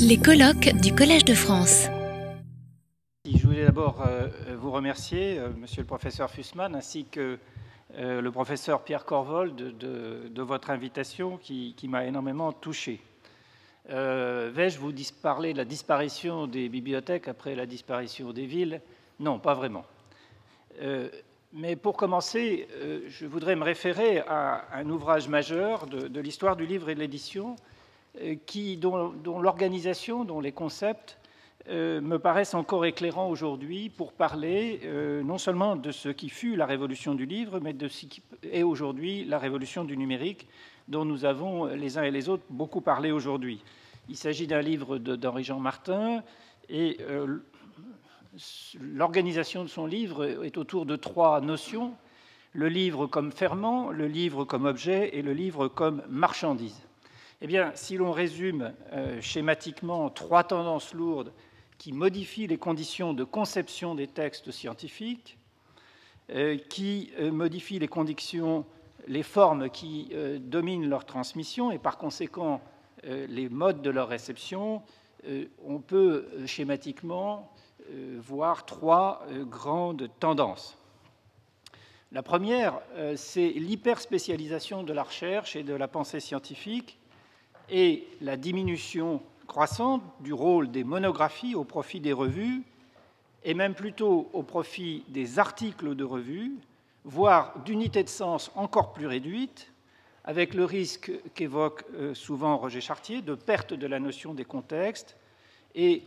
Les colloques du Collège de France. Je voulais d'abord euh, vous remercier, euh, monsieur le professeur Fussman, ainsi que euh, le professeur Pierre Corvol, de, votre invitation qui, m'a énormément touché. Vais-je vous parler de la disparition des bibliothèques après la disparition des villes? Non, pas vraiment. mais pour commencer, je voudrais me référer à un ouvrage majeur de l'histoire du livre et de l'édition, qui, dont, l'organisation, dont les concepts euh, me paraissent encore éclairants aujourd'hui pour parler euh, non seulement de ce qui fut la révolution du livre, mais de ce qui est aujourd'hui la révolution du numérique, dont nous avons les uns et les autres beaucoup parlé aujourd'hui. Il s'agit d'un livre d'Henri-Jean Martin et euh, l'organisation de son livre est autour de trois notions le livre comme ferment, le livre comme objet et le livre comme marchandise. Eh bien, si l'on résume euh, schématiquement trois tendances lourdes qui modifient les conditions de conception des textes scientifiques, euh, qui euh, modifient les conditions, les formes qui dominent leur transmission et par conséquent les modes de leur réception, on peut schématiquement voir trois grandes tendances. La première, c'est l'hyperspécialisation de la recherche et de la pensée scientifique et la diminution croissante du rôle des monographies au profit des revues, et même plutôt au profit des articles de revues, voire d'unités de sens encore plus réduites, avec le risque qu'évoque euh, souvent Roger Chartier de perte de la notion des contextes et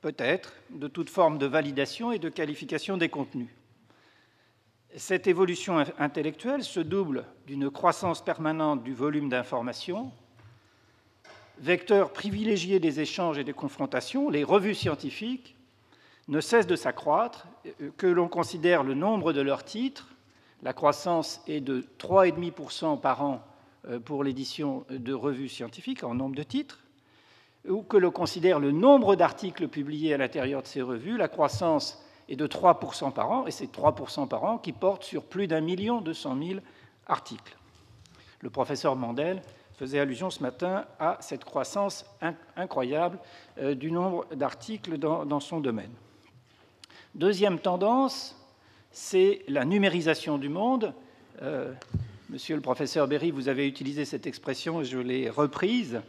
peut-être de toute forme de validation et de qualification des contenus. Cette évolution intellectuelle se double d'une croissance permanente du volume d'informations vecteur privilégié des échanges et des confrontations, les revues scientifiques ne cessent de s'accroître, euh, que l'on considère le nombre de leurs titres, la croissance est de 3,5% par an euh, pour l'édition de revues scientifiques en nombre de titres, ou que l'on considère le nombre d'articles publiés à l'intérieur de ces revues, la croissance est de 3% par an, et c'est 3% par an qui porte sur plus d'un million deux cent mille articles. Le professeur Mandel faisait allusion ce matin à cette croissance incroyable euh, du nombre d'articles dans, son domaine. Deuxième tendance, c'est la numérisation du monde. Euh, monsieur le professeur Berry, vous avez utilisé cette expression et je l'ai reprise.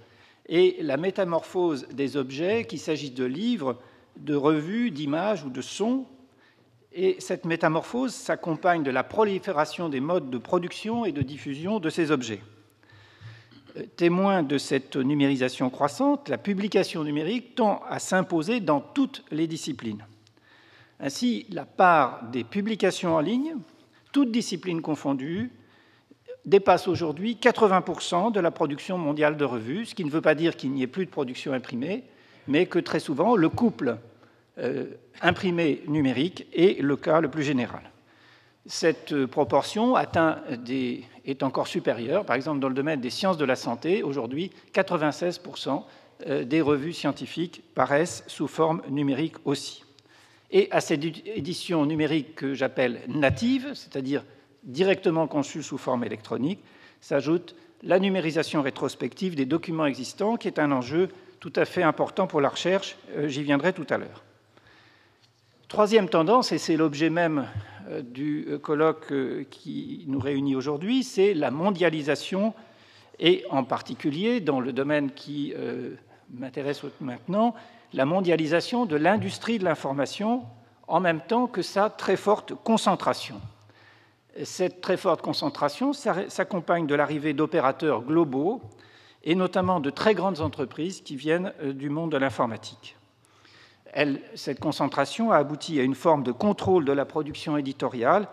Et la métamorphose des objets, qu'il s'agisse de livres, de revues, d'images ou de sons. Et cette métamorphose s'accompagne de la prolifération des modes de production et de diffusion de ces objets. Témoin de cette numérisation croissante, la publication numérique tend à s'imposer dans toutes les disciplines. Ainsi, la part des publications en ligne, toutes disciplines confondues, dépasse aujourd'hui 80% de la production mondiale de revues, ce qui ne veut pas dire qu'il n'y ait plus de production imprimée, mais que très souvent le couple euh, imprimé-numérique est le cas le plus général. Cette proportion atteint des est encore supérieure. Par exemple, dans le domaine des sciences de la santé, aujourd'hui, 96% euh, des revues scientifiques paraissent sous forme numérique aussi. Et à cette édition numérique que j'appelle native, c'est-à-dire directement conçue sous forme électronique, s'ajoute la numérisation rétrospective des documents existants, qui est un enjeu tout à fait important pour la recherche. Euh, j'y viendrai tout à l'heure. Troisième tendance, et c'est l'objet même du euh, colloque euh, qui nous réunit aujourd'hui, c'est la mondialisation, et en particulier dans le domaine qui m'intéresse maintenant, la mondialisation de l'industrie de l'information en même temps que sa très forte concentration. Cette très forte concentration s'accompagne de l'arrivée d'opérateurs globaux et notamment de très grandes entreprises qui viennent du monde de l'informatique cette concentration a abouti à une forme de contrôle de la production éditoriale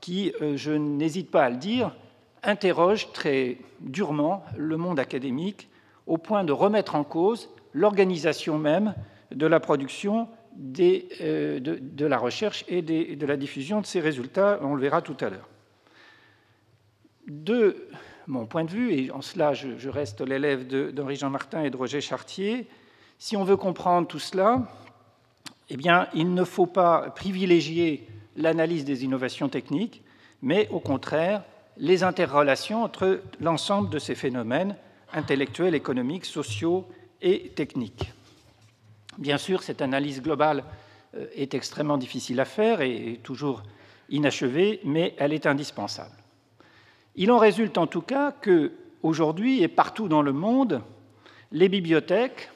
qui, euh, je n'hésite pas à le dire, interroge très durement le monde académique au point de remettre en cause l'organisation même de la production euh, de, la recherche et de la diffusion de ces résultats. On le verra tout à l'heure. De mon point de vue, et en cela je, je reste l'élève d'Henri Jean Martin et de Roger Chartier, si on veut comprendre tout cela, eh bien, il ne faut pas privilégier l'analyse des innovations techniques, mais au contraire les interrelations entre l'ensemble de ces phénomènes intellectuels, économiques, sociaux et techniques. Bien sûr, cette analyse globale euh, est extrêmement difficile à faire et toujours inachevée, mais elle est indispensable. Il en résulte en tout cas que, aujourd'hui et partout dans le monde, les bibliothèques,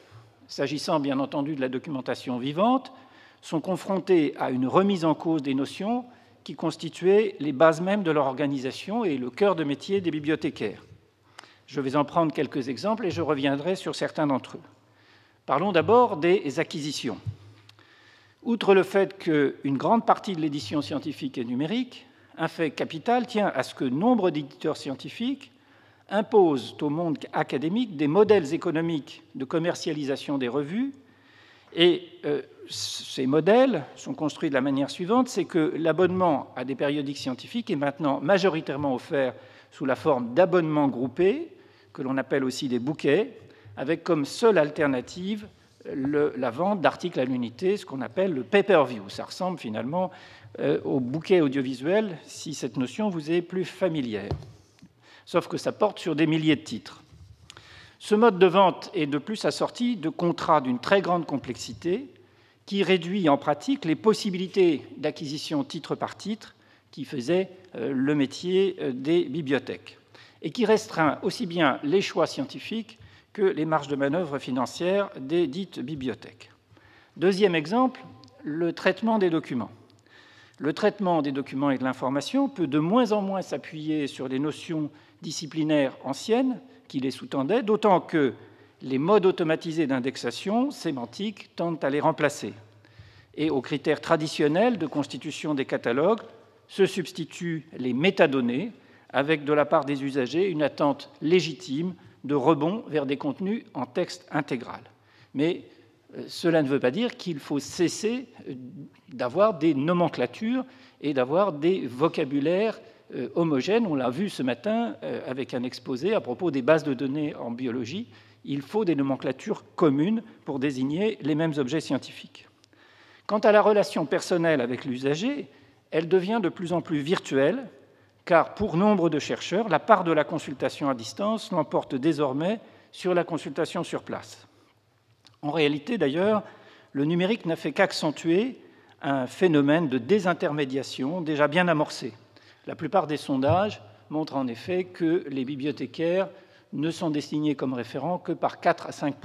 s'agissant bien entendu de la documentation vivante, sont confrontées à une remise en cause des notions qui constituaient les bases mêmes de leur organisation et le cœur de métier des bibliothécaires. Je vais en prendre quelques exemples et je reviendrai sur certains d'entre eux. Parlons d'abord des acquisitions. Outre le fait qu'une grande partie de l'édition scientifique est numérique, un fait capital tient à ce que nombre d'éditeurs scientifiques imposent au monde académique des modèles économiques de commercialisation des revues. Et euh, ces modèles sont construits de la manière suivante, c'est que l'abonnement à des périodiques scientifiques est maintenant majoritairement offert sous la forme d'abonnements groupés, que l'on appelle aussi des bouquets, avec comme seule alternative la vente d'articles à l'unité, ce qu'on appelle le pay-per-view. Ça ressemble finalement euh, au bouquet audiovisuel, si cette notion vous est plus familière. Sauf que ça porte sur des milliers de titres. Ce mode de vente est de plus assorti de contrats d'une très grande complexité qui réduit en pratique les possibilités d'acquisition titre par titre qui faisaient euh, le métier euh, des bibliothèques et qui restreint aussi bien les choix scientifiques que les marges de manœuvre financières des dites bibliothèques. Deuxième exemple, le traitement des documents. Le traitement des documents et de l'information peut de moins en moins s'appuyer sur les notions disciplinaires anciennes qui les sous-tendaient, d'autant que les modes automatisés d'indexation sémantique tendent à les remplacer. Et aux critères traditionnels de constitution des catalogues se substituent les métadonnées, avec de la part des usagers une attente légitime de rebond vers des contenus en texte intégral. Mais euh, cela ne veut pas dire qu'il faut cesser euh, d'avoir des nomenclatures et d'avoir des vocabulaires euh, homogènes. On l'a vu ce matin avec un exposé à propos des bases de données en biologie. Il faut des nomenclatures communes pour désigner les mêmes objets scientifiques. Quant à la relation personnelle avec l'usager, elle devient de plus en plus virtuelle car pour nombre de chercheurs, la part de la consultation à distance l'emporte désormais sur la consultation sur place. En réalité, d'ailleurs, le numérique n'a fait qu'accentuer un phénomène de désintermédiation déjà bien amorcé. La plupart des sondages montrent en effet que les bibliothécaires ne sont désignés comme référents que par 4 à 5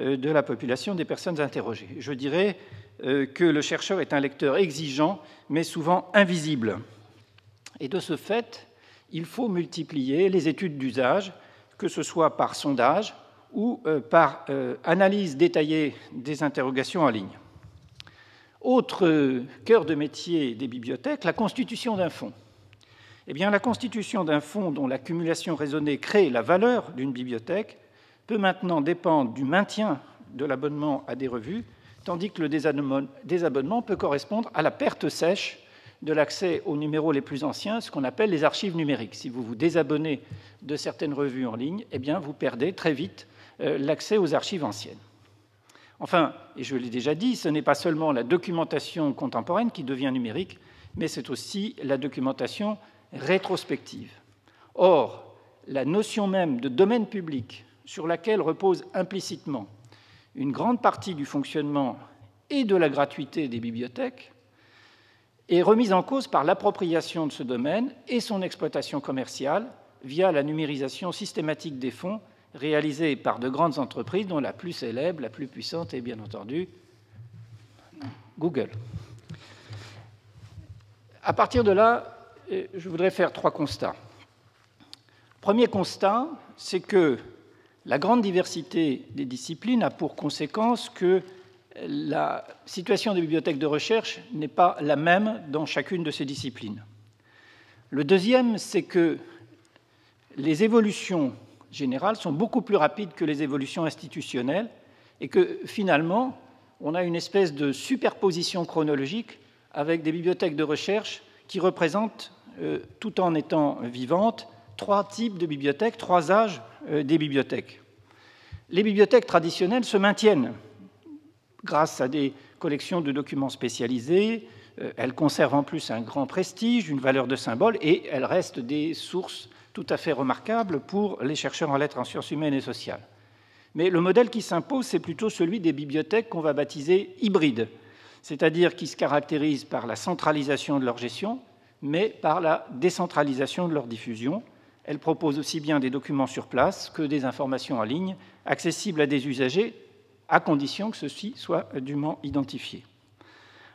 euh, de la population des personnes interrogées. Je dirais euh, que le chercheur est un lecteur exigeant, mais souvent invisible. Et de ce fait, il faut multiplier les études d'usage, que ce soit par sondage ou euh, par analyse détaillée des interrogations en ligne. Autre cœur de métier des bibliothèques, la constitution d'un fonds. Eh bien, la constitution d'un fonds dont l'accumulation raisonnée crée la valeur d'une bibliothèque peut maintenant dépendre du maintien de l'abonnement à des revues, tandis que le désabonnement peut correspondre à la perte sèche de l'accès aux numéros les plus anciens, ce qu'on appelle les archives numériques. Si vous vous désabonnez de certaines revues en ligne, eh vous perdez très vite euh, l'accès aux archives anciennes. Enfin, et je l'ai déjà dit, ce n'est pas seulement la documentation contemporaine qui devient numérique, mais c'est aussi la documentation rétrospective. Or, la notion même de domaine public, sur laquelle repose implicitement une grande partie du fonctionnement et de la gratuité des bibliothèques, est remise en cause par l'appropriation de ce domaine et son exploitation commerciale via la numérisation systématique des fonds réalisés par de grandes entreprises, dont la plus célèbre, la plus puissante est bien entendu Google. À partir de là, euh, je voudrais faire trois constats. Premier constat, c'est que la grande diversité des disciplines a pour conséquence que la situation des bibliothèques de recherche n'est pas la même dans chacune de ces disciplines. Le deuxième, c'est que les évolutions générales sont beaucoup plus rapides que les évolutions institutionnelles et que finalement, on a une espèce de superposition chronologique avec des bibliothèques de recherche qui représentent, euh, tout en étant vivantes, trois types de bibliothèques, trois âges euh, des bibliothèques. Les bibliothèques traditionnelles se maintiennent grâce à des collections de documents spécialisés. Euh, elles conservent en plus un grand prestige, une valeur de symbole, et elles restent des sources tout à fait remarquables pour les chercheurs en lettres, en sciences humaines et sociales. Mais le modèle qui s'impose, c'est plutôt celui des bibliothèques qu'on va baptiser hybrides, c'est-à-dire qui se caractérisent par la centralisation de leur gestion, mais par la décentralisation de leur diffusion. Elles proposent aussi bien des documents sur place que des informations en ligne, accessibles à des usagers, à condition que ceux-ci soient dûment identifiés.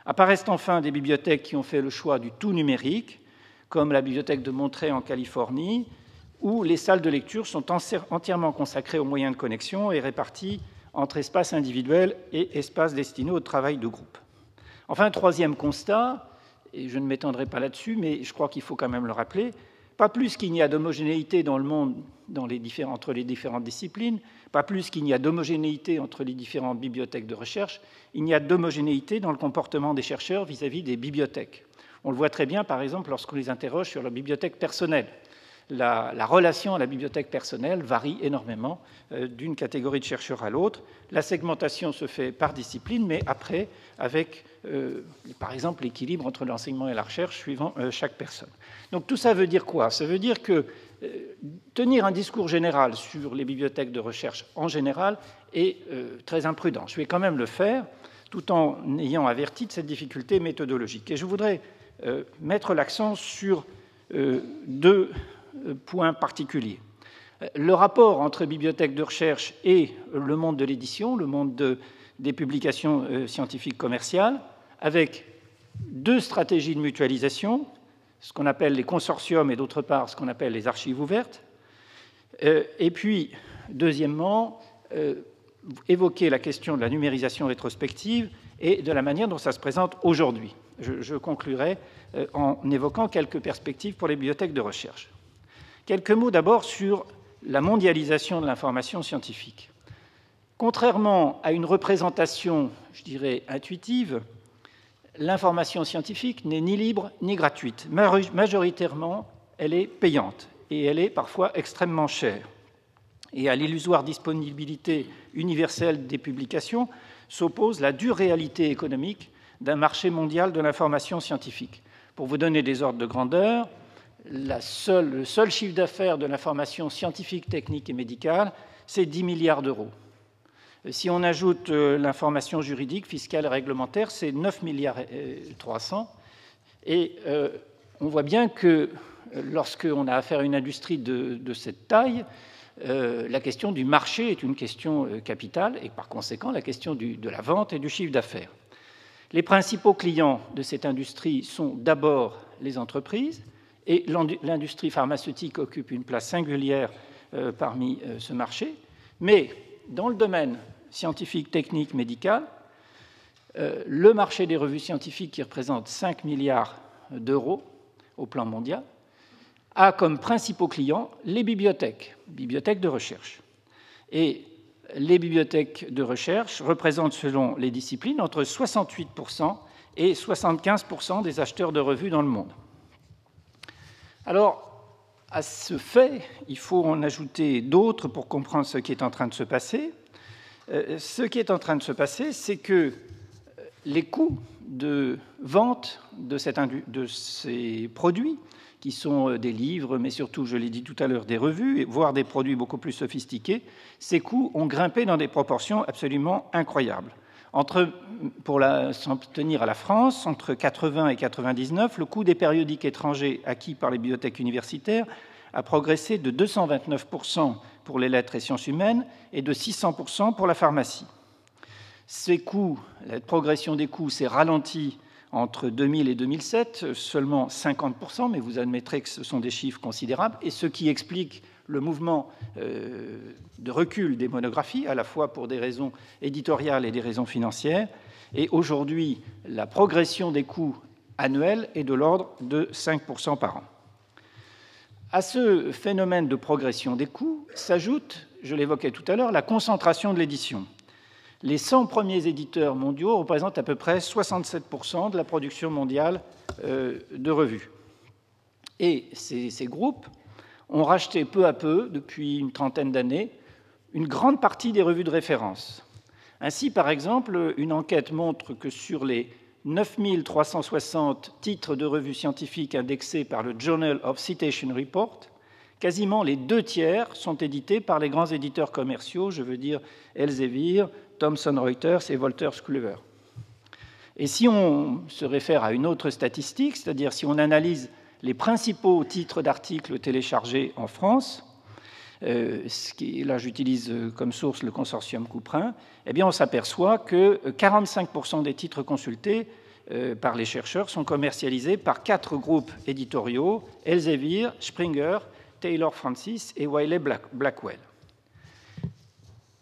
Apparaissent enfin des bibliothèques qui ont fait le choix du tout numérique, comme la bibliothèque de Monterey en Californie, où les salles de lecture sont entièrement consacrées aux moyens de connexion et réparties entre espaces individuels et espaces destinés au travail de groupe. Enfin, troisième constat, et je ne m'étendrai pas là-dessus, mais je crois qu'il faut quand même le rappeler, pas plus qu'il n'y a d'homogénéité dans le monde entre les différentes disciplines, pas plus qu'il n'y a d'homogénéité entre les différentes bibliothèques de recherche, il n'y a d'homogénéité dans le comportement des chercheurs vis-à-vis -vis des bibliothèques. On le voit très bien, par exemple, lorsqu'on les interroge sur leur bibliothèque personnelle la, relation à la bibliothèque personnelle varie énormément euh, d'une catégorie de chercheurs à l'autre. La segmentation se fait par discipline, mais après, avec, euh, par exemple, l'équilibre entre l'enseignement et la recherche suivant euh, chaque personne. Donc tout ça veut dire quoi? Ça veut dire que tenir un discours général sur les bibliothèques de recherche en général est très imprudent. Je vais quand même le faire, tout en ayant averti de cette difficulté méthodologique. Et je voudrais mettre l'accent sur deux euh, point particulier. Le rapport entre bibliothèques de recherche et le monde de l'édition, le monde des publications euh, scientifiques commerciales, avec deux stratégies de mutualisation, ce qu'on appelle les consortiums et d'autre part ce qu'on appelle les archives ouvertes. Euh, et puis, deuxièmement, évoquer la question de la numérisation rétrospective et de la manière dont ça se présente aujourd'hui. Je conclurai en évoquant quelques perspectives pour les bibliothèques de recherche. Quelques mots d'abord sur la mondialisation de l'information scientifique. Contrairement à une représentation, je dirais, intuitive, l'information scientifique n'est ni libre ni gratuite. Majoritairement, elle est payante et elle est parfois extrêmement chère. Et à l'illusoire disponibilité universelle des publications s'oppose la dure réalité économique d'un marché mondial de l'information scientifique. Pour vous donner des ordres de grandeur, le seul chiffre d'affaires de l'information scientifique, technique et médicale, c'est 10 milliards d'euros. Si on ajoute euh, l'information juridique, fiscale et réglementaire, c'est 9 milliards 300. Et euh, on voit bien que lorsqu'on a affaire à une industrie de, cette taille, euh, la question du marché est une question capitale et par conséquent la question de la vente et du chiffre d'affaires. Les principaux clients de cette industrie sont d'abord les entreprises, et l'industrie pharmaceutique occupe une place singulière euh, parmi euh, ce marché. Mais dans le domaine scientifique, technique, médical, euh, le marché des revues scientifiques, qui représente 5 milliards d'euros au plan mondial, a comme principaux clients les bibliothèques, bibliothèques de recherche. Les bibliothèques de recherche représentent, selon les disciplines, entre 68% et 75% des acheteurs de revues dans le monde. Alors, à ce fait, il faut en ajouter d'autres pour comprendre ce qui est en train de se passer. Euh, ce qui est en train de se passer, c'est que euh, les coûts de vente de, ces produits, qui sont euh, des livres, mais surtout, je l'ai dit tout à l'heure, des revues, voire des produits beaucoup plus sophistiqués, ces coûts ont grimpé dans des proportions absolument incroyables. Entre, pour s'en tenir à la France, entre 80 et 99, le coût des périodiques étrangers acquis par les bibliothèques universitaires a progressé de 229% pour les lettres et sciences humaines et de 600% pour la pharmacie. Ces coûts, la progression des coûts s'est ralentie entre 2000 et 2007, seulement 50%, mais vous admettrez que ce sont des chiffres considérables, et ce qui explique le mouvement euh, de recul des monographies, à la fois pour des raisons éditoriales et des raisons financières. Et aujourd'hui, la progression des coûts annuels est de l'ordre de 5% par an. À ce phénomène de progression des coûts s'ajoute, je l'évoquais tout à l'heure, la concentration de l'édition. Les 100 premiers éditeurs mondiaux représentent à peu près 67% de la production mondiale euh, de revues. Et ces, groupes ont racheté peu à peu, depuis une trentaine d'années, une grande partie des revues de référence. Ainsi, par exemple, une enquête montre que sur les 9360 titres de revues scientifiques indexés par le Journal of Citation Report, quasiment les deux tiers sont édités par les grands éditeurs commerciaux, je veux dire Elsevier, Thomson Reuters et Wolters Kluwer. Et si on se réfère à une autre statistique, c'est-à-dire si on analyse les principaux titres d'articles téléchargés en France, euh, là j'utilise comme source le consortium Couperin, eh bien on s'aperçoit que 45% des titres consultés euh, par les chercheurs sont commercialisés par quatre groupes éditoriaux Elsevier, Springer, Taylor Francis et Wiley Blackwell.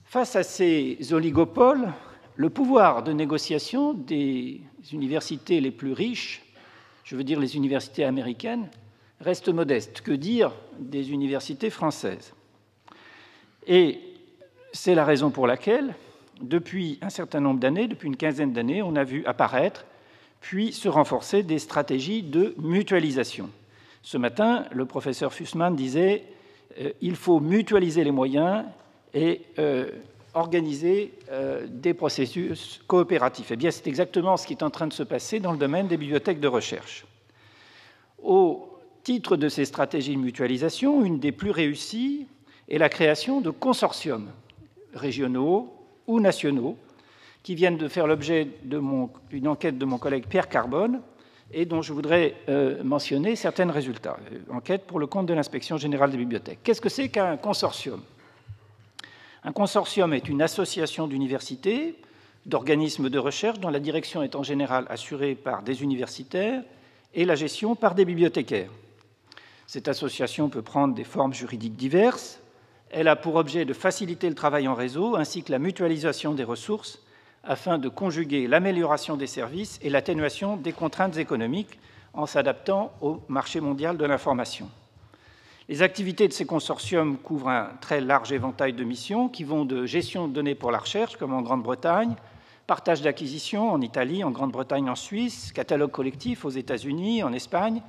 Face à ces oligopoles, le pouvoir de négociation des universités les plus riches, je veux dire les universités américaines, reste modeste. Que dire des universités françaises? Et c'est la raison pour laquelle, depuis un certain nombre d'années, depuis une quinzaine d'années, on a vu apparaître puis se renforcer des stratégies de mutualisation. Ce matin, le professeur Fussman disait euh, il faut mutualiser les moyens et euh, organiser euh, des processus coopératifs. Eh bien, c'est exactement ce qui est en train de se passer dans le domaine des bibliothèques de recherche. Au titre de ces stratégies de mutualisation, une des plus réussies est la création de consortiums régionaux ou nationaux qui viennent de faire l'objet d'une enquête de mon collègue Pierre Carbone et dont je voudrais euh, mentionner certains résultats. Enquête pour le compte de l'inspection générale des bibliothèques. Qu'est-ce que c'est qu'un consortium? Un consortium est une association d'universités, d'organismes de recherche dont la direction est en général assurée par des universitaires et la gestion par des bibliothécaires. Cette association peut prendre des formes juridiques diverses. Elle a pour objet de faciliter le travail en réseau ainsi que la mutualisation des ressources afin de conjuguer l'amélioration des services et l'atténuation des contraintes économiques en s'adaptant au marché mondial de l'information. Les activités de ces consortiums couvrent un très large éventail de missions qui vont de gestion de données pour la recherche, comme en Grande-Bretagne, partage d'acquisitions en Italie, en Grande-Bretagne, en Suisse, catalogue collectif aux États-Unis, en Espagne,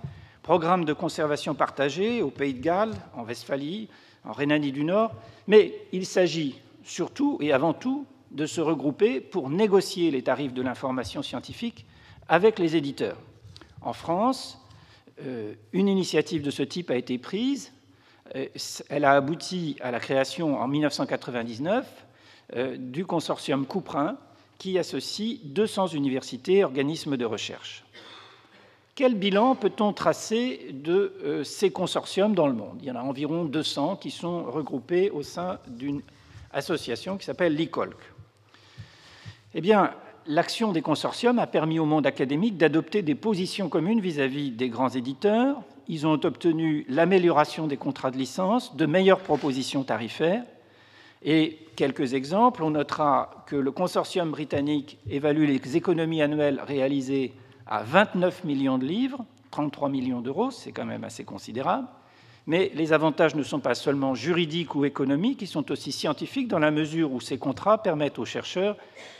programme de conservation partagé au Pays de Galles, en Westphalie, en Rhénanie du Nord. Mais il s'agit surtout et avant tout de se regrouper pour négocier les tarifs de l'information scientifique avec les éditeurs. En France, une initiative de ce type a été prise. Euh, elle a abouti à la création en 1999 euh, du consortium Couperin qui associe 200 universités et organismes de recherche. Quel bilan peut-on tracer de ces consortiums dans le monde? Il y en a environ 200 qui sont regroupés au sein d'une association qui s'appelle l'ICOLC. Eh bien, l'action des consortiums a permis au monde académique d'adopter des positions communes vis-à-vis des grands éditeurs. Ils ont obtenu l'amélioration des contrats de licence, de meilleures propositions tarifaires. Et quelques exemples, on notera que le consortium britannique évalue les économies annuelles réalisées à 29 millions de livres, 33 millions d'euros, c'est quand même assez considérable. Mais les avantages ne sont pas seulement juridiques ou économiques, ils sont aussi scientifiques dans la mesure où ces contrats permettent aux chercheurs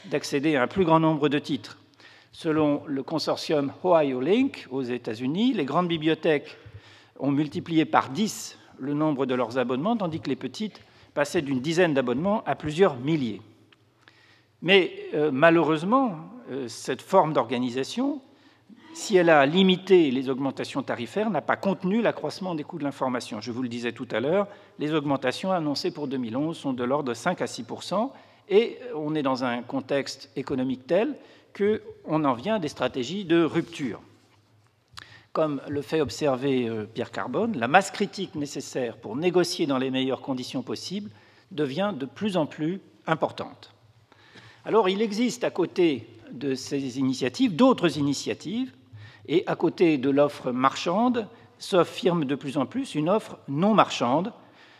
d'accéder à un plus grand nombre de titres. Selon le consortium Ohio Link aux États-Unis, les grandes bibliothèques ont multiplié par 10 le nombre de leurs abonnements, tandis que les petites passaient d'une dizaine d'abonnements à plusieurs milliers. Mais euh, malheureusement, euh, cette forme d'organisation si elle a limité les augmentations tarifaires, n'a pas contenu l'accroissement des coûts de l'information. Je vous le disais tout à l'heure, les augmentations annoncées pour 2011 sont de l'ordre de 5 à 6 et on est dans un contexte économique tel qu'on en vient à des stratégies de rupture. Comme le fait observer euh, Pierre Carbone, la masse critique nécessaire pour négocier dans les meilleures conditions possibles devient de plus en plus importante. Alors il existe à côté de ces initiatives d'autres initiatives et à côté de l'offre marchande, s'affirme de plus en plus une offre non marchande.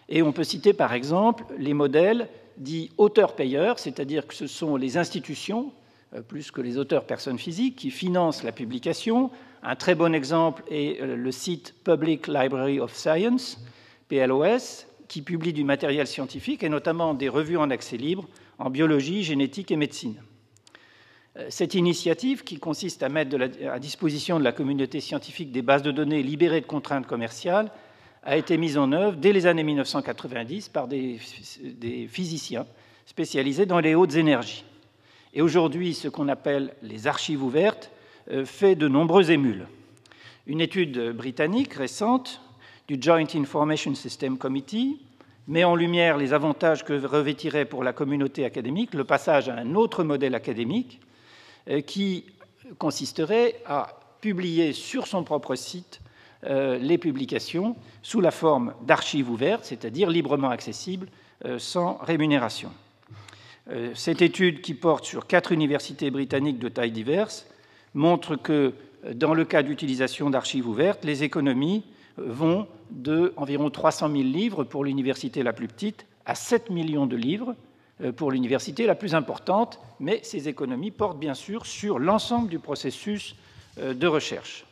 Et on peut citer par exemple les modèles dits auteurs-payeurs, c'est-à-dire que ce sont les institutions, euh, plus que les auteurs personnes physiques, qui financent la publication. Un très bon exemple est euh, le site Public Library of Science, PLOS, qui publie du matériel scientifique et notamment des revues en accès libre en biologie, génétique et médecine. Euh, cette initiative, qui consiste à mettre à disposition de la communauté scientifique des bases de données libérées de contraintes commerciales, a été mise en œuvre dès les années 1990 par des, physiciens spécialisés dans les hautes énergies. Et aujourd'hui, ce qu'on appelle les archives ouvertes euh, fait de nombreux émules. Une étude britannique récente du Joint Information System Committee met en lumière les avantages que revêtirait pour la communauté académique le passage à un autre modèle académique qui consisterait à publier sur son propre site euh, les publications sous la forme d'archives ouvertes, c'est-à-dire librement accessibles, euh, sans rémunération. Cette étude, qui porte sur quatre universités britanniques de taille diverses, montre que, dans le cas d'utilisation d'archives ouvertes, les économies vont de environ 300 000 livres pour l'université la plus petite à 7 millions de livres euh, pour l'université la plus importante, mais ces économies portent bien sûr sur l'ensemble du processus euh, de recherche.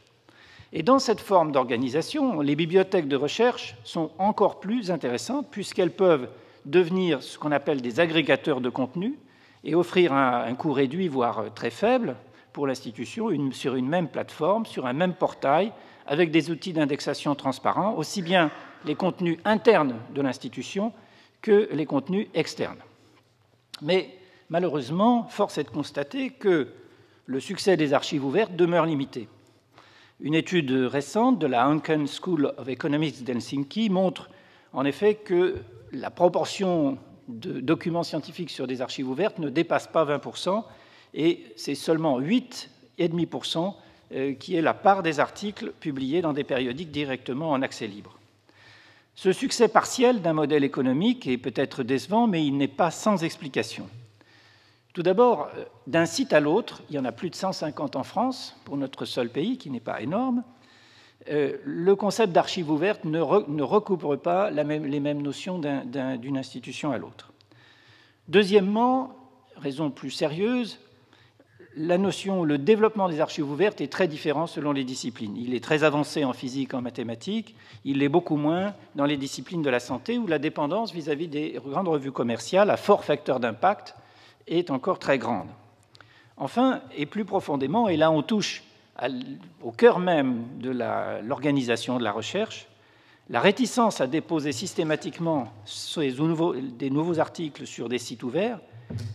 Et dans cette forme d'organisation, les bibliothèques de recherche sont encore plus intéressantes puisqu'elles peuvent devenir ce qu'on appelle des agrégateurs de contenu et offrir un, coût réduit, voire très faible, pour l'institution sur une même plateforme, sur un même portail, avec des outils d'indexation transparents, aussi bien les contenus internes de l'institution que les contenus externes. Mais malheureusement, force est de constater que le succès des archives ouvertes demeure limité. Une étude récente de la Hanken School of Economics d'Helsinki montre en effet que la proportion de documents scientifiques sur des archives ouvertes ne dépasse pas 20%, et c'est seulement 8,5% euh, qui est la part des articles publiés dans des périodiques directement en accès libre. Ce succès partiel d'un modèle économique est peut-être décevant, mais il n'est pas sans explication. Tout d'abord, euh, d'un site à l'autre, il y en a plus de 150 en France, pour notre seul pays, qui n'est pas énorme, euh, le concept d'archives ouvertes ne, recouvre pas les mêmes notions d'une institution à l'autre. Deuxièmement, raison plus sérieuse, la notion, le développement des archives ouvertes est très différent selon les disciplines. Il est très avancé en physique, en mathématiques, il l'est beaucoup moins dans les disciplines de la santé, où la dépendance vis-à-vis des grandes revues commerciales à fort facteur d'impact est encore très grande. Enfin, et plus profondément, et là on touche au cœur même de l'organisation de la recherche, la réticence à déposer systématiquement des nouveaux articles sur des sites ouverts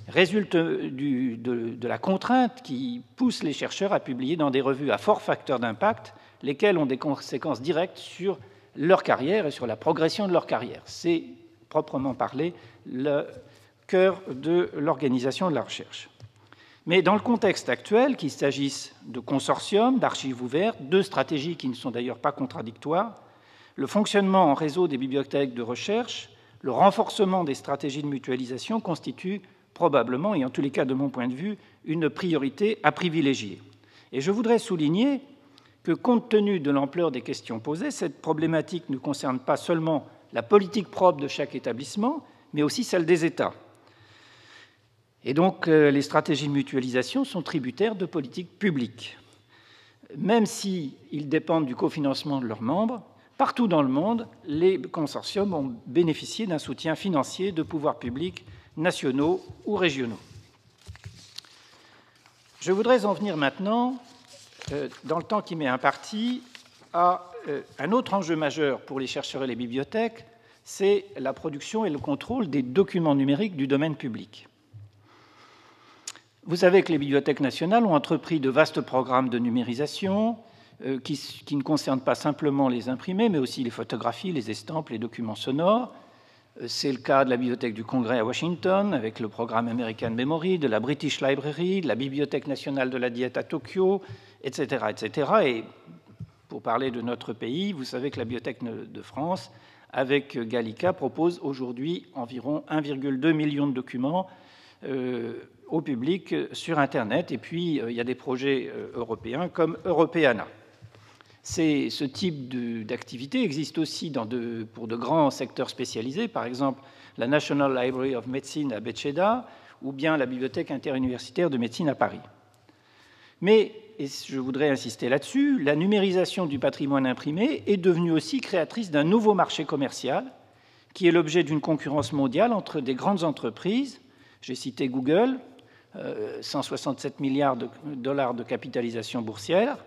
résulte de, la contrainte qui pousse les chercheurs à publier dans des revues à fort facteur d'impact, lesquelles ont des conséquences directes sur leur carrière et sur la progression de leur carrière. C'est proprement parlé le cœur de l'organisation de la recherche. Mais dans le contexte actuel, qu'il s'agisse de consortiums, d'archives ouvertes, de stratégies qui ne sont d'ailleurs pas contradictoires, le fonctionnement en réseau des bibliothèques de recherche, le renforcement des stratégies de mutualisation constituent probablement, et en tous les cas de mon point de vue, une priorité à privilégier. Et je voudrais souligner que, compte tenu de l'ampleur des questions posées, cette problématique ne concerne pas seulement la politique propre de chaque établissement, mais aussi celle des États. Et donc, euh, les stratégies de mutualisation sont tributaires de politiques publiques. Même s'ils dépendent du cofinancement de leurs membres, partout dans le monde, les consortiums ont bénéficié d'un soutien financier de pouvoirs publics nationaux ou régionaux. Je voudrais en venir maintenant, euh, dans le temps qui m'est imparti, à euh, un autre enjeu majeur pour les chercheurs et les bibliothèques, c'est la production et le contrôle des documents numériques du domaine public. Vous savez que les bibliothèques nationales ont entrepris de vastes programmes de numérisation euh, qui, qui, ne concernent pas simplement les imprimés, mais aussi les photographies, les estampes, les documents sonores, c'est le cas de la Bibliothèque du Congrès à Washington, avec le programme American Memory, de la British Library, de la Bibliothèque nationale de la diète à Tokyo, etc., etc. Et pour parler de notre pays, vous savez que la Bibliothèque de France, avec Gallica, propose aujourd'hui environ 1,2 million de documents euh, au public sur Internet. Et puis, euh, il y a des projets euh, européens comme Europeana ce type d'activité existe aussi pour de grands secteurs spécialisés, par exemple la National Library of Medicine à Bethesda ou bien la Bibliothèque interuniversitaire de médecine à Paris. Mais, et je voudrais insister là-dessus, la numérisation du patrimoine imprimé est devenue aussi créatrice d'un nouveau marché commercial qui est l'objet d'une concurrence mondiale entre des grandes entreprises. J'ai cité Google, 167 euh, milliards de dollars de capitalisation boursière,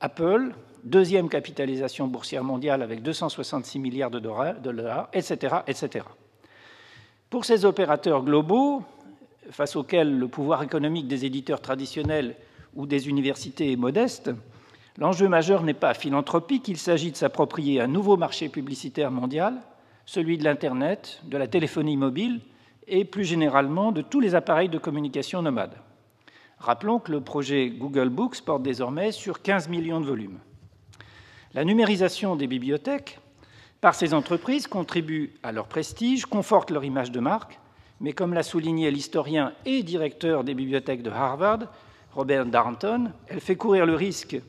Apple, deuxième capitalisation boursière mondiale avec 266 milliards de dollars, etc., etc. Pour ces opérateurs globaux, face auxquels le pouvoir économique des éditeurs traditionnels ou des universités est modeste, L'enjeu majeur n'est pas philanthropique, il s'agit de s'approprier un nouveau marché publicitaire mondial, celui de l'Internet, de la téléphonie mobile et plus généralement de tous les appareils de communication nomades. Rappelons que le projet Google Books porte désormais sur 15 millions de volumes. La numérisation des bibliothèques par ces entreprises contribue à leur prestige, conforte leur image de marque, mais comme l'a souligné l'historien et directeur des bibliothèques de Harvard, Robert Darnton, elle fait courir le risque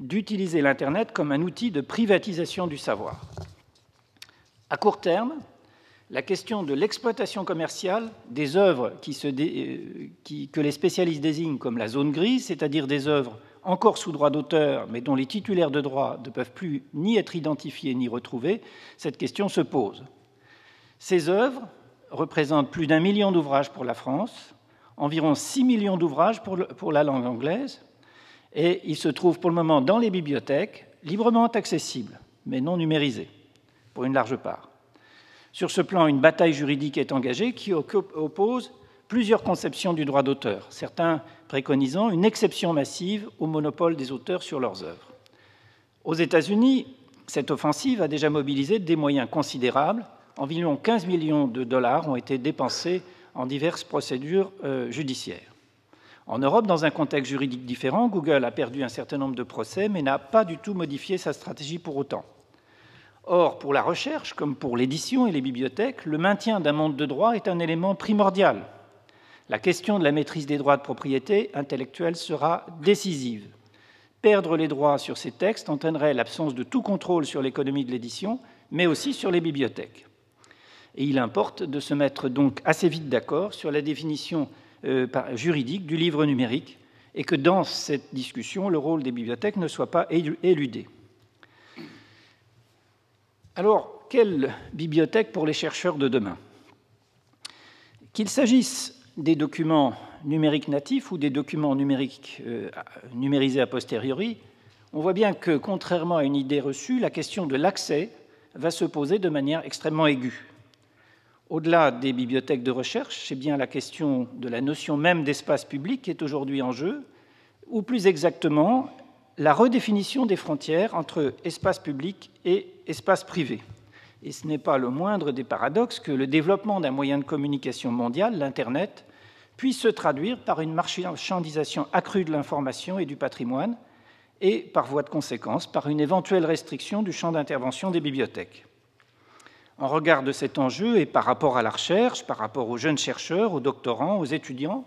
d'utiliser l'Internet comme un outil de privatisation du savoir. À court terme, la question de l'exploitation commerciale des œuvres euh, que les spécialistes désignent comme la zone grise, c'est-à-dire des œuvres encore sous droit d'auteur, mais dont les titulaires de droit ne peuvent plus ni être identifiés ni retrouvés, cette question se pose. Ces œuvres représentent plus d'un million d'ouvrages pour la France, environ 6 millions d'ouvrages pour, pour, la langue anglaise, et ils se trouvent pour le moment dans les bibliothèques, librement accessibles, mais non numérisés, pour une large part. Sur ce plan, une bataille juridique est engagée qui oppose plusieurs conceptions du droit d'auteur, certains préconisant une exception massive au monopole des auteurs sur leurs œuvres. Aux États-Unis, cette offensive a déjà mobilisé des moyens considérables. Environ 15 millions de dollars ont été dépensés en diverses procédures euh, judiciaires. En Europe, dans un contexte juridique différent, Google a perdu un certain nombre de procès, mais n'a pas du tout modifié sa stratégie pour autant. Or, pour la recherche, comme pour l'édition et les bibliothèques, le maintien d'un monde de droit est un élément primordial. La question de la maîtrise des droits de propriété intellectuelle sera décisive. Perdre les droits sur ces textes entraînerait l'absence de tout contrôle sur l'économie de l'édition, mais aussi sur les bibliothèques. Et il importe de se mettre donc assez vite d'accord sur la définition euh, juridique du livre numérique et que dans cette discussion, le rôle des bibliothèques ne soit pas éludé. Alors, quelle bibliothèque pour les chercheurs de demain? Qu'il s'agisse des documents numériques natifs ou des documents numériques euh, numérisés a posteriori, on voit bien que, contrairement à une idée reçue, la question de l'accès va se poser de manière extrêmement aiguë. Au-delà des bibliothèques de recherche, c'est bien la question de la notion même d'espace public qui est aujourd'hui en jeu, ou plus exactement la redéfinition des frontières entre espace public et espace privé. Et ce n'est pas le moindre des paradoxes que le développement d'un moyen de communication mondial, l'Internet, puisse se traduire par une marchandisation accrue de l'information et du patrimoine, et par voie de conséquence par une éventuelle restriction du champ d'intervention des bibliothèques. En regard de cet enjeu et par rapport à la recherche, par rapport aux jeunes chercheurs, aux doctorants, aux étudiants,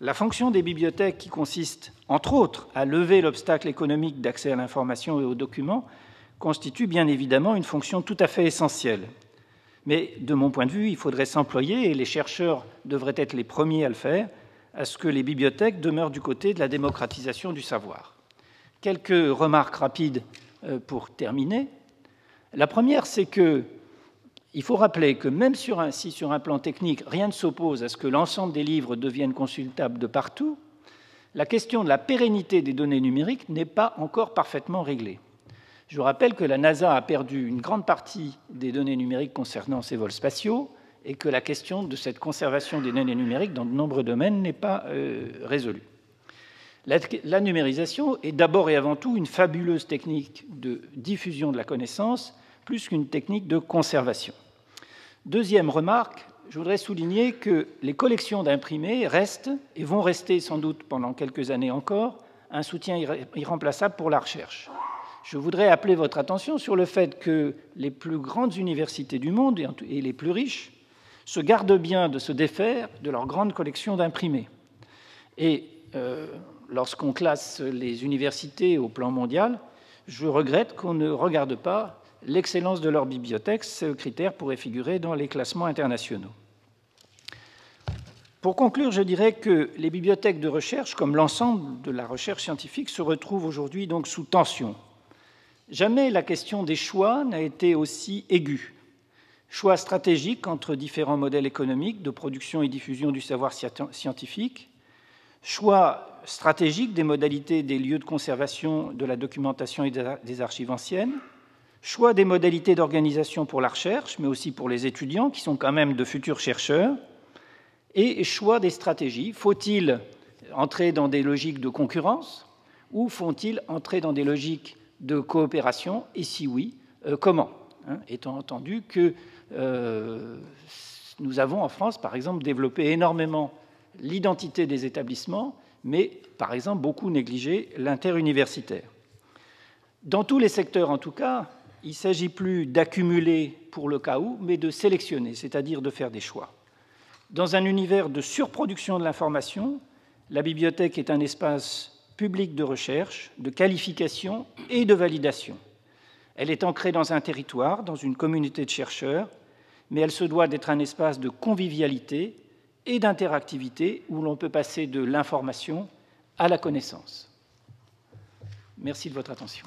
la fonction des bibliothèques, qui consiste, entre autres, à lever l'obstacle économique d'accès à l'information et aux documents, constitue bien évidemment une fonction tout à fait essentielle. Mais de mon point de vue, il faudrait s'employer, et les chercheurs devraient être les premiers à le faire, à ce que les bibliothèques demeurent du côté de la démocratisation du savoir. Quelques remarques rapides euh, pour terminer. La première, c'est que il faut rappeler que même sur un, si sur un plan technique, rien ne s'oppose à ce que l'ensemble des livres deviennent consultables de partout, la question de la pérennité des données numériques n'est pas encore parfaitement réglée. Je rappelle que la NASA a perdu une grande partie des données numériques concernant ses vols spatiaux et que la question de cette conservation des données numériques dans de nombreux domaines n'est pas euh, résolue. La numérisation est d'abord et avant tout une fabuleuse technique de diffusion de la connaissance plus qu'une technique de conservation. Deuxième remarque, je voudrais souligner que les collections d'imprimés restent et vont rester sans doute pendant quelques années encore un soutien irremplaçable pour la recherche. Je voudrais appeler votre attention sur le fait que les plus grandes universités du monde et les plus riches se gardent bien de se défaire de leurs grandes collections d'imprimés. Et euh, lorsqu'on classe les universités au plan mondial, je regrette qu'on ne regarde pas l'excellence de leur bibliothèque, ce critère pourrait figurer dans les classements internationaux. Pour conclure, je dirais que les bibliothèques de recherche, comme l'ensemble de la recherche scientifique, se retrouvent aujourd'hui donc sous tension. Jamais la question des choix n'a été aussi aiguë. Choix stratégiques entre différents modèles économiques de production et diffusion du savoir scientifique, choix stratégiques des modalités des lieux de conservation de la documentation et des archives anciennes, choix des modalités d'organisation pour la recherche, mais aussi pour les étudiants, qui sont quand même de futurs chercheurs, et choix des stratégies. Faut-il entrer dans des logiques de concurrence ou font-ils entrer dans des logiques de coopération? Et si oui, euh, comment hein, Étant entendu que euh, nous avons en France, par exemple, développé énormément l'identité des établissements, mais par exemple beaucoup négligé l'interuniversitaire. Dans tous les secteurs, en tout cas, il ne s'agit plus d'accumuler pour le cas où, mais de sélectionner, c'est-à-dire de faire des choix. Dans un univers de surproduction de l'information, la bibliothèque est un espace public de recherche, de qualification et de validation. Elle est ancrée dans un territoire, dans une communauté de chercheurs, mais elle se doit d'être un espace de convivialité et d'interactivité où l'on peut passer de l'information à la connaissance. Merci de votre attention.